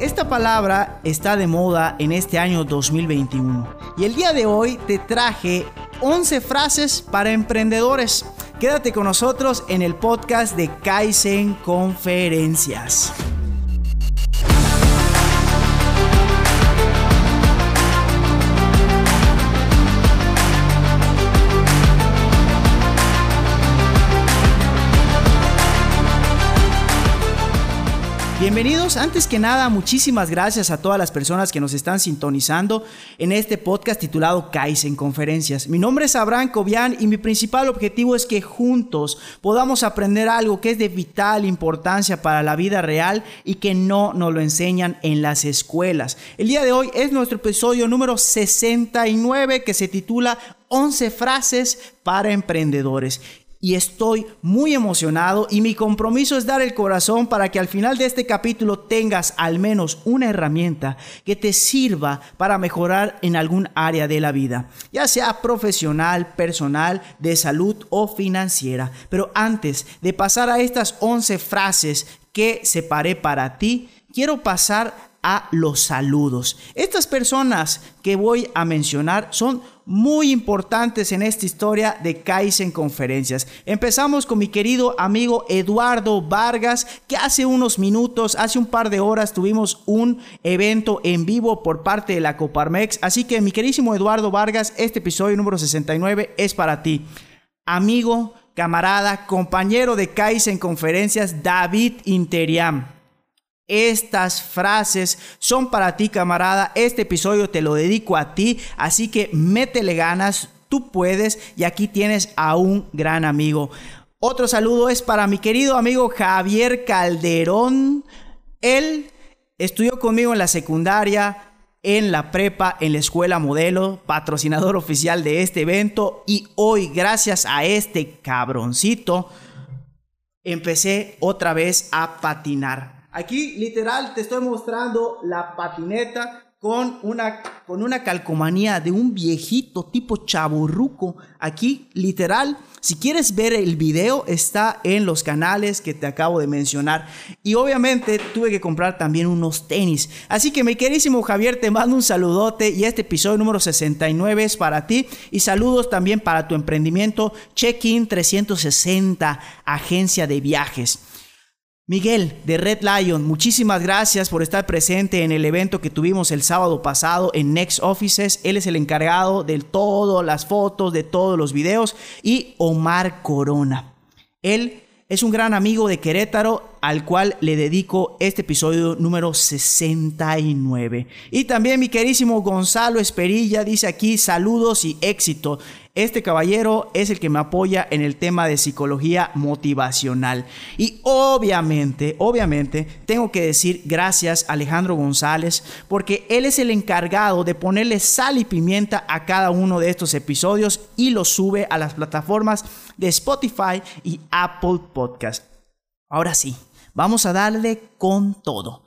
Esta palabra está de moda en este año 2021 y el día de hoy te traje 11 frases para emprendedores. Quédate con nosotros en el podcast de Kaizen Conferencias. Bienvenidos, antes que nada, muchísimas gracias a todas las personas que nos están sintonizando en este podcast titulado Kaizen Conferencias. Mi nombre es Abraham Cobian y mi principal objetivo es que juntos podamos aprender algo que es de vital importancia para la vida real y que no nos lo enseñan en las escuelas. El día de hoy es nuestro episodio número 69 que se titula 11 frases para emprendedores y estoy muy emocionado y mi compromiso es dar el corazón para que al final de este capítulo tengas al menos una herramienta que te sirva para mejorar en algún área de la vida, ya sea profesional, personal, de salud o financiera. Pero antes de pasar a estas 11 frases que separé para ti, quiero pasar a los saludos. Estas personas que voy a mencionar son muy importantes en esta historia de Kaizen Conferencias. Empezamos con mi querido amigo Eduardo Vargas, que hace unos minutos, hace un par de horas, tuvimos un evento en vivo por parte de la Coparmex. Así que, mi queridísimo Eduardo Vargas, este episodio número 69 es para ti. Amigo, camarada, compañero de Kaizen Conferencias, David Interiam. Estas frases son para ti, camarada. Este episodio te lo dedico a ti, así que métele ganas, tú puedes y aquí tienes a un gran amigo. Otro saludo es para mi querido amigo Javier Calderón. Él estudió conmigo en la secundaria, en la prepa, en la escuela modelo, patrocinador oficial de este evento y hoy gracias a este cabroncito empecé otra vez a patinar. Aquí literal te estoy mostrando la patineta con una, con una calcomanía de un viejito tipo chaburruco. Aquí literal, si quieres ver el video, está en los canales que te acabo de mencionar. Y obviamente tuve que comprar también unos tenis. Así que mi querísimo Javier, te mando un saludote y este episodio número 69 es para ti. Y saludos también para tu emprendimiento Check-in 360, agencia de viajes. Miguel de Red Lion, muchísimas gracias por estar presente en el evento que tuvimos el sábado pasado en Next Offices. Él es el encargado de todo, las fotos, de todos los videos. Y Omar Corona. Él es un gran amigo de Querétaro al cual le dedico este episodio número 69. Y también mi querísimo Gonzalo Esperilla dice aquí saludos y éxito. Este caballero es el que me apoya en el tema de psicología motivacional. Y obviamente, obviamente, tengo que decir gracias a Alejandro González, porque él es el encargado de ponerle sal y pimienta a cada uno de estos episodios y los sube a las plataformas de Spotify y Apple Podcast. Ahora sí, vamos a darle con todo.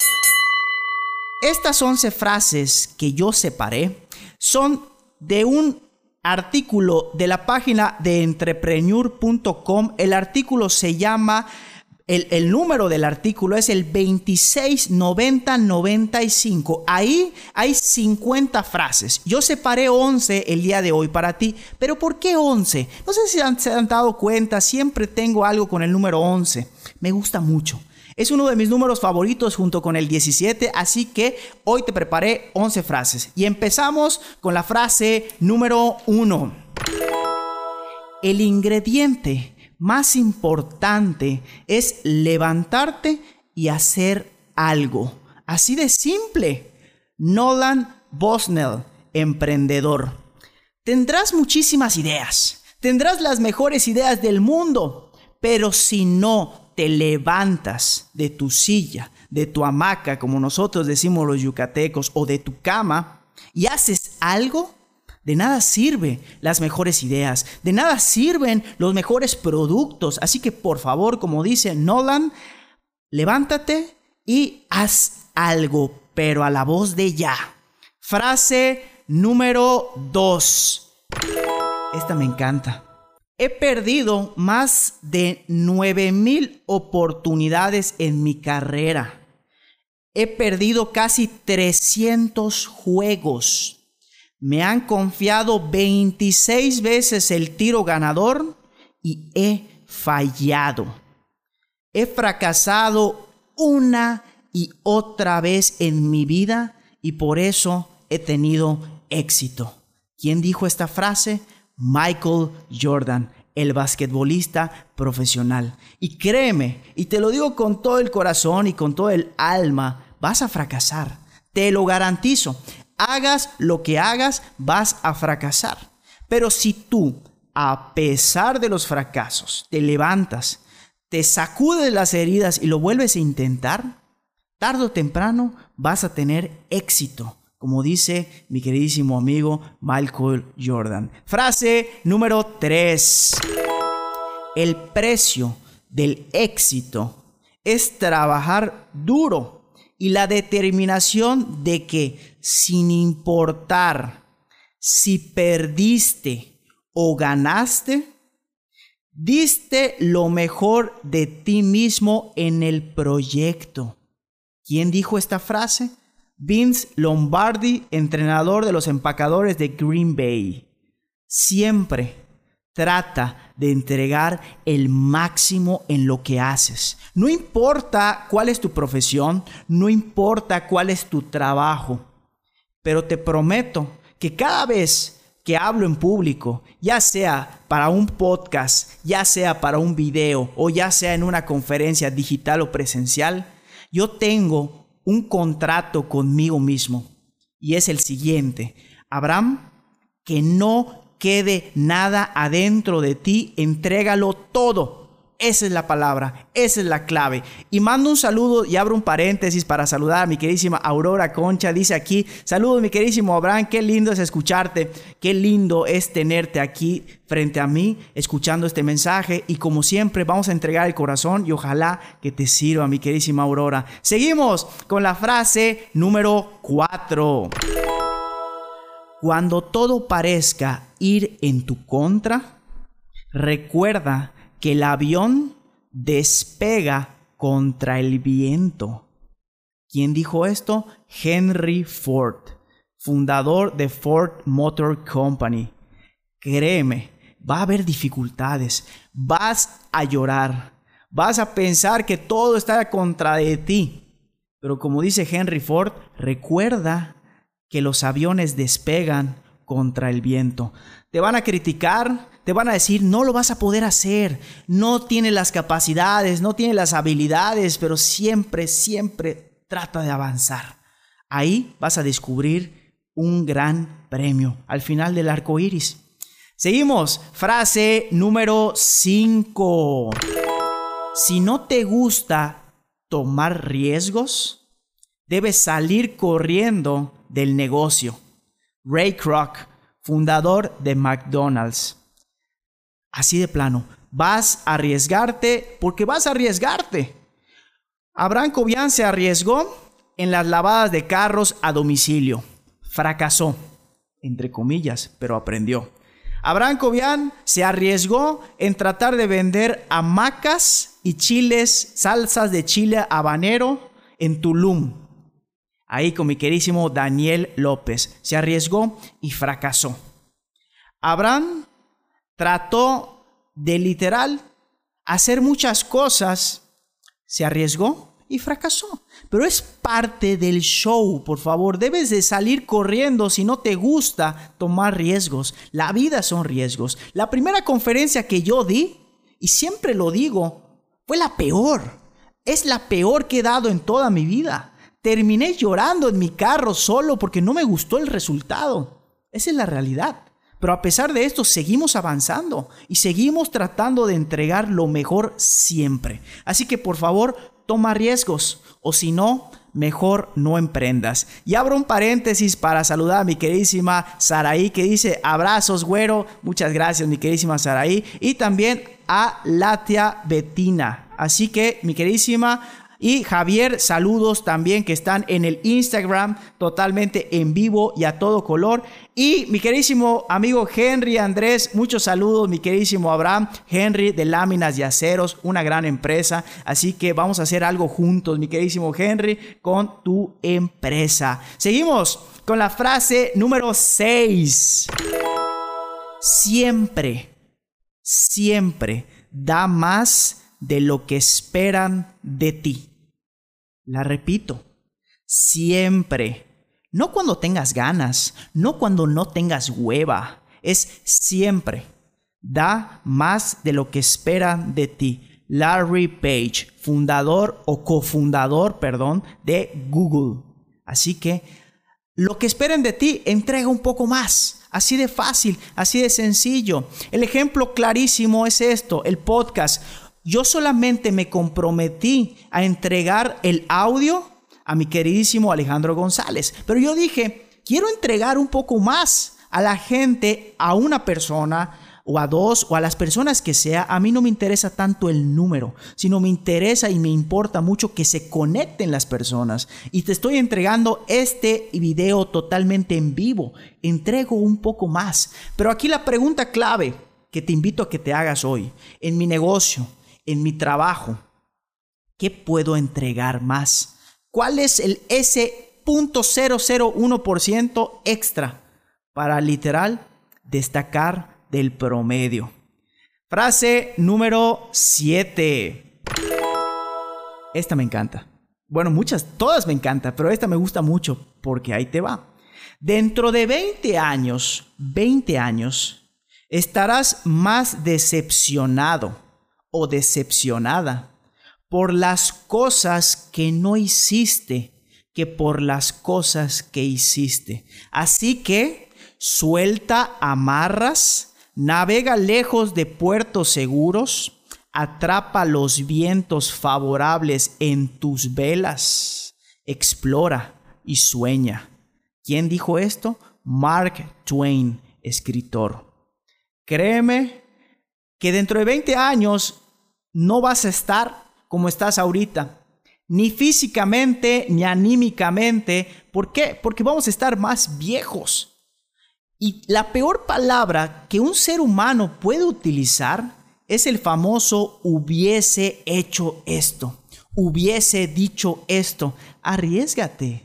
Estas 11 frases que yo separé son de un artículo de la página de entrepreneur.com. El artículo se llama, el, el, número del artículo es el 269095. Ahí hay 50 frases. Yo separé 11 el día de hoy para ti. Pero ¿por qué 11? No sé si se han dado cuenta, siempre tengo algo con el número 11. Me gusta mucho. Es uno de mis números favoritos junto con el 17, así que hoy te preparé 11 frases. Y empezamos con la frase número 1. El ingrediente más importante es levantarte y hacer algo. Así de simple. Nolan Bosnell, emprendedor. Tendrás muchísimas ideas. Tendrás las mejores ideas del mundo. Pero si no te levantas de tu silla, de tu hamaca, como nosotros decimos los yucatecos, o de tu cama, y haces algo, de nada sirven las mejores ideas, de nada sirven los mejores productos. Así que por favor, como dice Nolan, levántate y haz algo, pero a la voz de ya. Frase número 2. Esta me encanta. He perdido más de 9000 oportunidades en mi carrera. He perdido casi 300 juegos. Me han confiado 26 veces el tiro ganador y he fallado. He fracasado una y otra vez en mi vida y por eso he tenido éxito. ¿Quién dijo esta frase? Michael Jordan, el basquetbolista profesional. Y créeme, y te lo digo con todo el corazón y con todo el alma, vas a fracasar. Te lo garantizo. Hagas lo que hagas, vas a fracasar. Pero si tú, a pesar de los fracasos, te levantas, te sacudes las heridas y lo vuelves a intentar, tarde o temprano vas a tener éxito como dice mi queridísimo amigo Michael Jordan. Frase número 3. El precio del éxito es trabajar duro y la determinación de que sin importar si perdiste o ganaste, diste lo mejor de ti mismo en el proyecto. ¿Quién dijo esta frase? Vince Lombardi, entrenador de los empacadores de Green Bay, siempre trata de entregar el máximo en lo que haces. No importa cuál es tu profesión, no importa cuál es tu trabajo, pero te prometo que cada vez que hablo en público, ya sea para un podcast, ya sea para un video o ya sea en una conferencia digital o presencial, yo tengo un contrato conmigo mismo. Y es el siguiente. Abraham, que no quede nada adentro de ti, entrégalo todo esa es la palabra, esa es la clave. Y mando un saludo y abro un paréntesis para saludar a mi queridísima Aurora Concha. Dice aquí, saludos mi queridísimo Abraham, qué lindo es escucharte, qué lindo es tenerte aquí frente a mí, escuchando este mensaje. Y como siempre, vamos a entregar el corazón y ojalá que te sirva, mi queridísima Aurora. Seguimos con la frase número 4. Cuando todo parezca ir en tu contra, recuerda que el avión despega contra el viento. ¿Quién dijo esto? Henry Ford, fundador de Ford Motor Company. Créeme, va a haber dificultades, vas a llorar, vas a pensar que todo está contra de ti. Pero como dice Henry Ford, recuerda que los aviones despegan contra el viento. Te van a criticar, te van a decir, no lo vas a poder hacer, no tiene las capacidades, no tiene las habilidades, pero siempre, siempre trata de avanzar. Ahí vas a descubrir un gran premio al final del arco iris. Seguimos, frase número 5. Si no te gusta tomar riesgos, debes salir corriendo del negocio. Ray Kroc, fundador de McDonald's. Así de plano, vas a arriesgarte porque vas a arriesgarte. Abraham Cobian se arriesgó en las lavadas de carros a domicilio. Fracasó, entre comillas, pero aprendió. Abraham Cobian se arriesgó en tratar de vender hamacas y chiles, salsas de chile habanero en Tulum. Ahí con mi querísimo Daniel López. Se arriesgó y fracasó. Abraham trató de literal hacer muchas cosas, se arriesgó y fracasó. Pero es parte del show, por favor. Debes de salir corriendo si no te gusta tomar riesgos. La vida son riesgos. La primera conferencia que yo di, y siempre lo digo, fue la peor. Es la peor que he dado en toda mi vida. Terminé llorando en mi carro solo porque no me gustó el resultado. Esa es la realidad. Pero a pesar de esto, seguimos avanzando y seguimos tratando de entregar lo mejor siempre. Así que por favor, toma riesgos o si no, mejor no emprendas. Y abro un paréntesis para saludar a mi queridísima Saraí que dice abrazos, güero. Muchas gracias, mi queridísima Saraí. Y también a Latia Betina. Así que, mi queridísima Y Javier, saludos también que están en el Instagram totalmente en vivo y a todo color. Y mi queridísimo amigo Henry Andrés, muchos saludos, mi queridísimo Abraham, Henry de Láminas y Aceros, una gran empresa. Así que vamos a hacer algo juntos, mi queridísimo Henry, con tu empresa. Seguimos con la frase número 6. Siempre, siempre da más de lo que esperan de ti. La repito, siempre. No cuando tengas ganas, no cuando no tengas hueva, es siempre. Da más de lo que esperan de ti. Larry Page, fundador o cofundador, perdón, de Google. Así que lo que esperen de ti, entrega un poco más. Así de fácil, así de sencillo. El ejemplo clarísimo es esto, el podcast. Yo solamente me comprometí a entregar el audio a mi queridísimo Alejandro González, pero yo dije, quiero entregar un poco más a la gente, a una persona, o a dos o a las personas que sea, a mí no me interesa tanto el número, sino me interesa y me importa mucho que se conecten las personas. Y te estoy entregando este video totalmente en vivo. Entrego un poco más. Pero aquí la pregunta clave que te invito a que te hagas hoy, en mi negocio, en mi trabajo, ¿qué puedo entregar más? ¿Cuál es el ese 0.001% extra para literal destacar del promedio. Frase número 7. Esta me encanta. Bueno, muchas, todas me encantan, pero esta me gusta mucho porque ahí te va. Dentro de 20 años, 20 años, estarás más decepcionado o decepcionada por las cosas que no hiciste que por las cosas que hiciste. Así que suelta amarras Navega lejos de puertos seguros, atrapa los vientos favorables en tus velas, explora y sueña. ¿Quién dijo esto? Mark Twain, escritor. Créeme que dentro de 20 años no vas a estar como estás ahorita, ni físicamente ni anímicamente. ¿Por qué? Porque vamos a estar más viejos. Y la peor palabra que un ser humano puede utilizar es el famoso hubiese hecho esto, hubiese dicho esto. Arriesgate,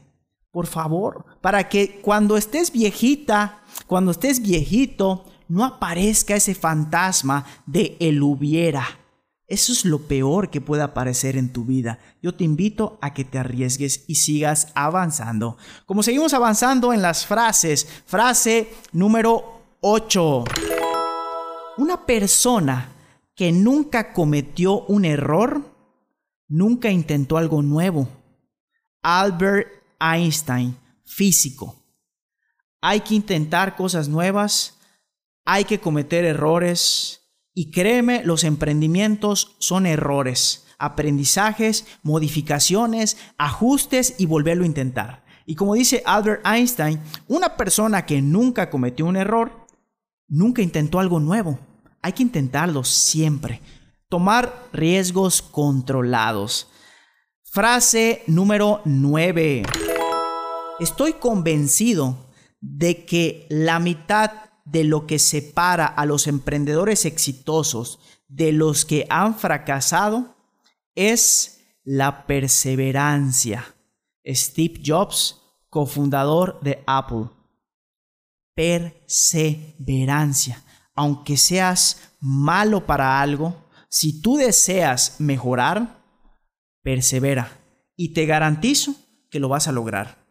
por favor, para que cuando estés viejita, cuando estés viejito, no aparezca ese fantasma de el hubiera. Eso es lo peor que puede aparecer en tu vida. Yo te invito a que te arriesgues y sigas avanzando. Como seguimos avanzando en las frases, frase número 8. Una persona que nunca cometió un error, nunca intentó algo nuevo. Albert Einstein, físico. Hay que intentar cosas nuevas, hay que cometer errores, y créeme, los emprendimientos son errores, aprendizajes, modificaciones, ajustes y volverlo a intentar. Y como dice Albert Einstein, una persona que nunca cometió un error, nunca intentó algo nuevo. Hay que intentarlo siempre. Tomar riesgos controlados. Frase número 9. Estoy convencido de que la mitad de lo que separa a los emprendedores exitosos de los que han fracasado es la perseverancia. Steve Jobs, cofundador de Apple. Perseverancia. Aunque seas malo para algo, si tú deseas mejorar, persevera. Y te garantizo que lo vas a lograr.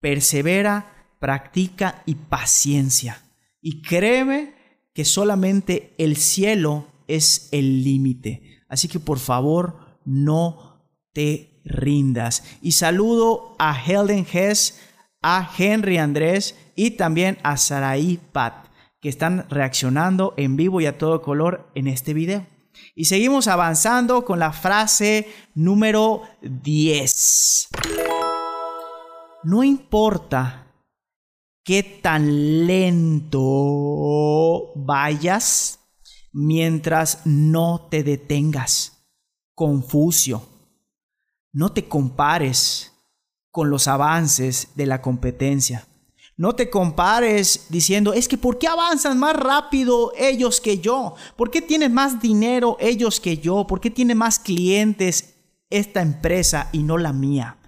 Persevera, practica y paciencia. Y créeme que solamente el cielo es el límite. Así que por favor, no te rindas. Y saludo a Helden Hess, a Henry Andrés y también a Saraí Pat, que están reaccionando en vivo y a todo color en este video. Y seguimos avanzando con la frase número 10. No importa qué tan lento vayas mientras no te detengas. Confucio. no te compares con los avances de la competencia. No te compares diciendo, es que ¿por qué avanzan más rápido ellos que yo? ¿Por qué tienen más dinero ellos que yo? ¿Por qué tienen más clientes esta empresa y no la mía?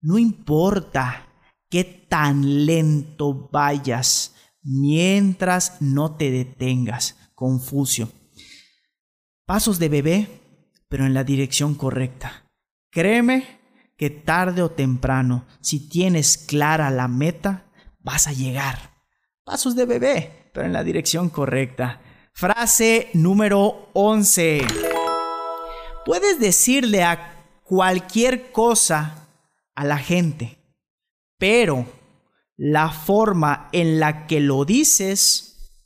No importa qué tan lento vayas mientras no te detengas. Confucio. Pasos de bebé, pero en la dirección correcta. Créeme que tarde o temprano, si tienes clara la meta, vas a llegar. Pasos de bebé, pero en la dirección correcta. Frase número 11. Puedes decirle a cualquier cosa a la gente, pero la forma en la que lo dices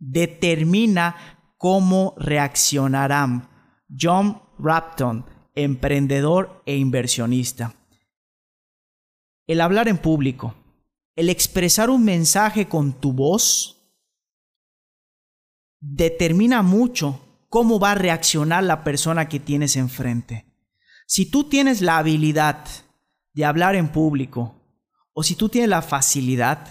determina cómo reaccionarán. John Rapton, emprendedor e inversionista. El hablar en público el expresar un mensaje con tu voz determina mucho cómo va a reaccionar la persona que tienes enfrente. Si tú tienes la habilidad de hablar en público o si tú tienes la facilidad,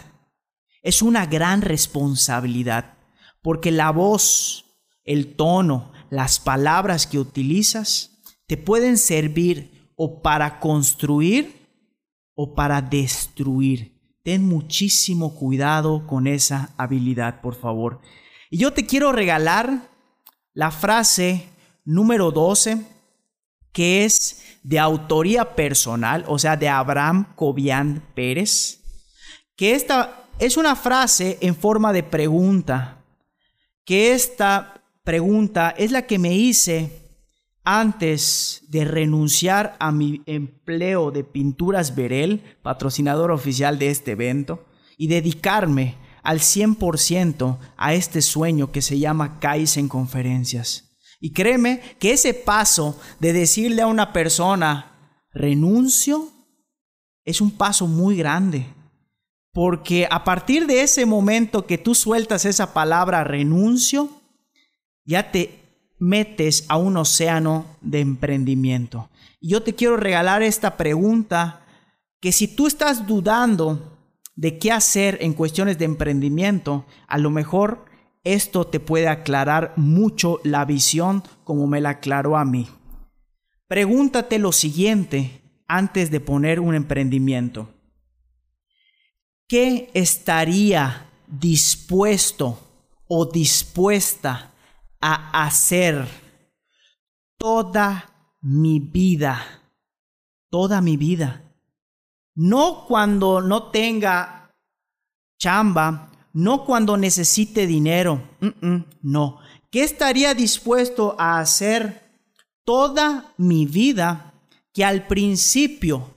es una gran responsabilidad porque la voz, el tono, las palabras que utilizas te pueden servir o para construir o para destruir. Ten muchísimo cuidado con esa habilidad, por favor. Y yo te quiero regalar la frase número 12, que es de autoría personal, o sea, de Abraham Cobian Pérez, que esta es una frase en forma de pregunta, que esta pregunta es la que me hice antes de renunciar a mi empleo de Pinturas Berel, patrocinador oficial de este evento, y dedicarme al 100% a este sueño que se llama en Conferencias. Y créeme que ese paso de decirle a una persona, renuncio, es un paso muy grande. Porque a partir de ese momento que tú sueltas esa palabra renuncio, ya te metes a un océano de emprendimiento. Y yo te quiero regalar esta pregunta, que si tú estás dudando de qué hacer en cuestiones de emprendimiento, a lo mejor esto te puede aclarar mucho la visión como me la aclaró a mí. Pregúntate lo siguiente antes de poner un emprendimiento. ¿Qué estaría dispuesto o dispuesta a hacer toda mi vida, toda mi vida. No cuando no tenga chamba, no cuando necesite dinero, no. ¿Qué estaría dispuesto a hacer toda mi vida que al principio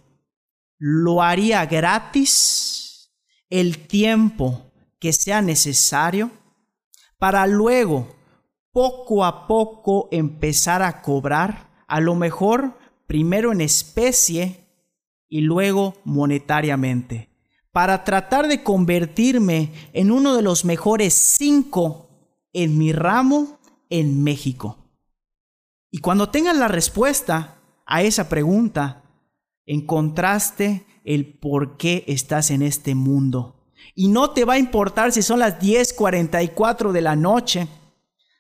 lo haría gratis el tiempo que sea necesario para luego poco a poco empezar a cobrar, a lo mejor primero en especie y luego monetariamente, para tratar de convertirme en uno de los mejores cinco en mi ramo en México. Y cuando tengas la respuesta a esa pregunta, encontraste el por qué estás en este mundo. Y no te va a importar si son las 10:44 de la noche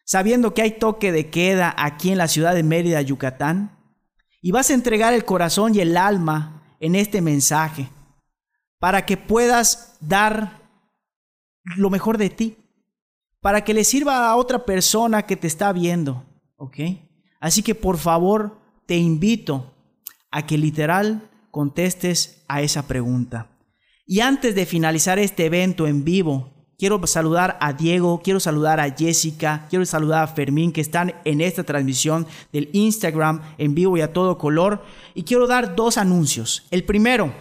sabiendo que hay toque de queda aquí en la ciudad de Mérida, Yucatán, y vas a entregar el corazón y el alma en este mensaje para que puedas dar lo mejor de ti, para que le sirva a otra persona que te está viendo, ¿ok? Así que por favor te invito a que literal contestes a esa pregunta. Y antes de finalizar este evento en vivo, Quiero saludar a Diego, quiero saludar a Jessica, quiero saludar a Fermín que están en esta transmisión del Instagram en vivo y a todo color. Y quiero dar dos anuncios. El primero,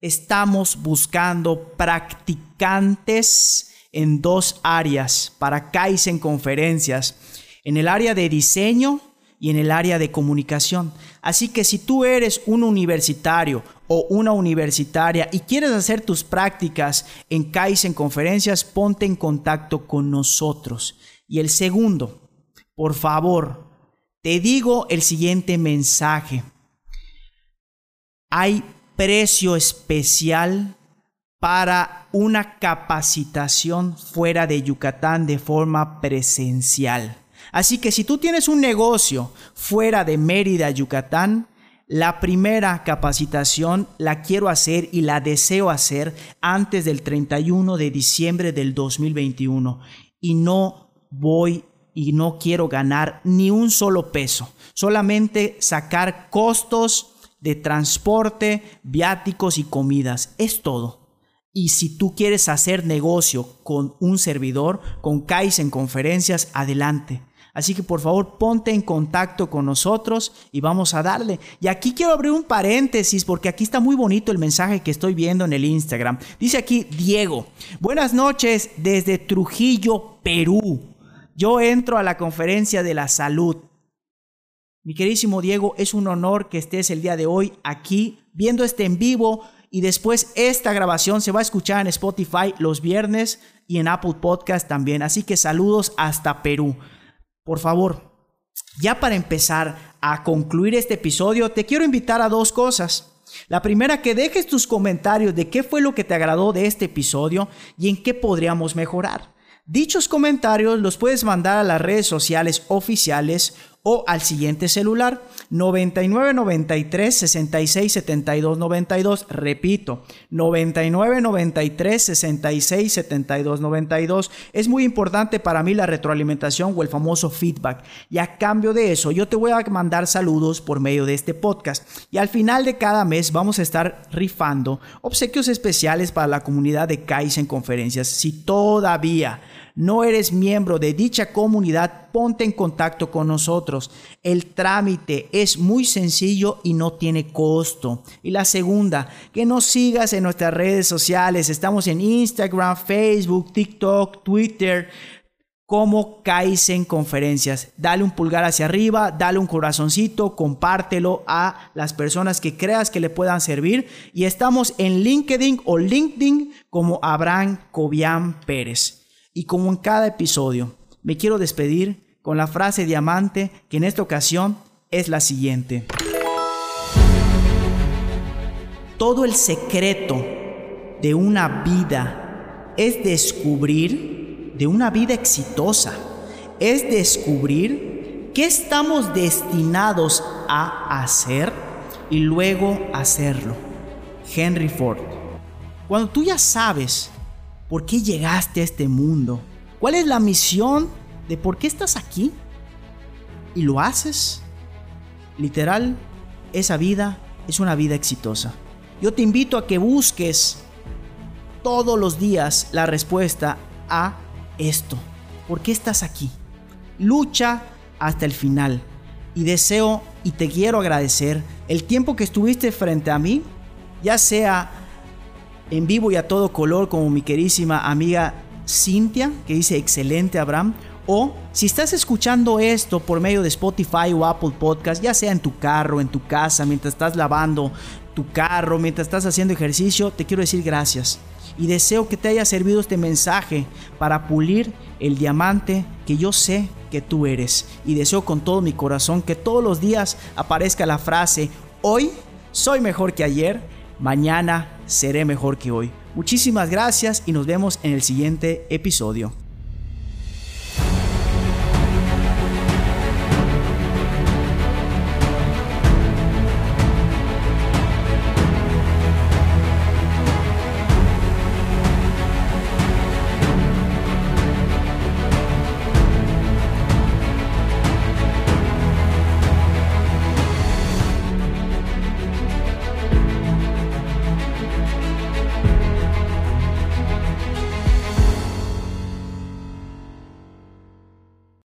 estamos buscando practicantes en dos áreas para Kaizen conferencias. En el área de diseño y en el área de comunicación. Así que si tú eres un universitario o una universitaria y quieres hacer tus prácticas en Kaizen Conferencias, ponte en contacto con nosotros. Y el segundo, por favor, te digo el siguiente mensaje. hay precio especial para una capacitación fuera de Yucatán de forma presencial. Así que si tú tienes un negocio fuera de Mérida, Yucatán, la primera capacitación la quiero hacer y la deseo hacer antes del 31 de diciembre del 2021 y no voy y no quiero ganar ni un solo peso, solamente sacar costos de transporte, viáticos y comidas, es todo. Y si tú quieres hacer negocio con un servidor, con en Conferencias, adelante. Así que por favor ponte en contacto con nosotros y vamos a darle. Y aquí quiero abrir un paréntesis porque aquí está muy bonito el mensaje que estoy viendo en el Instagram. Dice aquí Diego, buenas noches desde Trujillo, Perú. Yo entro a la conferencia de la salud. Mi queridísimo Diego, es un honor que estés el día de hoy aquí viendo este en vivo y después esta grabación se va a escuchar en Spotify los viernes y en Apple Podcast también. Así que saludos hasta Perú. Por favor, ya para empezar a concluir este episodio, te quiero invitar a dos cosas. La primera, que dejes tus comentarios de qué fue lo que te agradó de este episodio y en qué podríamos mejorar. Dichos comentarios los puedes mandar a las redes sociales oficiales o al siguiente celular 99 93 66 72 92 repito 99 93 66 72 92 es muy importante para mí la retroalimentación o el famoso feedback. Y a cambio de eso yo te voy a mandar saludos por medio de este podcast. Y al final de cada mes vamos a estar rifando obsequios especiales para la comunidad de en conferencias. Si todavía no eres miembro de dicha comunidad, ponte en contacto con nosotros. El trámite es muy sencillo y no tiene costo. Y la segunda, que nos sigas en nuestras redes sociales. Estamos en Instagram, Facebook, TikTok, Twitter como Kaizen Conferencias. Dale un pulgar hacia arriba, dale un corazoncito, compártelo a las personas que creas que le puedan servir. Y estamos en LinkedIn o LinkedIn como Abraham Cobian Pérez. Y como en cada episodio, me quiero despedir con la frase diamante que en esta ocasión es la siguiente. Todo el secreto de una vida es descubrir, de una vida exitosa, es descubrir qué estamos destinados a hacer y luego hacerlo. Henry Ford. Cuando tú ya sabes ¿Por qué llegaste a este mundo? ¿Cuál es la misión de por qué estás aquí? ¿Y lo haces? Literal, esa vida es una vida exitosa. Yo te invito a que busques todos los días la respuesta a esto. ¿Por qué estás aquí? Lucha hasta el final. Y deseo y te quiero agradecer el tiempo que estuviste frente a mí, ya sea en vivo y a todo color como mi querísima amiga Cintia, que dice excelente Abraham. O si estás escuchando esto por medio de Spotify o Apple Podcast, ya sea en tu carro, en tu casa, mientras estás lavando tu carro, mientras estás haciendo ejercicio, te quiero decir gracias. Y deseo que te haya servido este mensaje para pulir el diamante que yo sé que tú eres. Y deseo con todo mi corazón que todos los días aparezca la frase, hoy soy mejor que ayer mañana seré mejor que hoy. Muchísimas gracias y nos vemos en el siguiente episodio.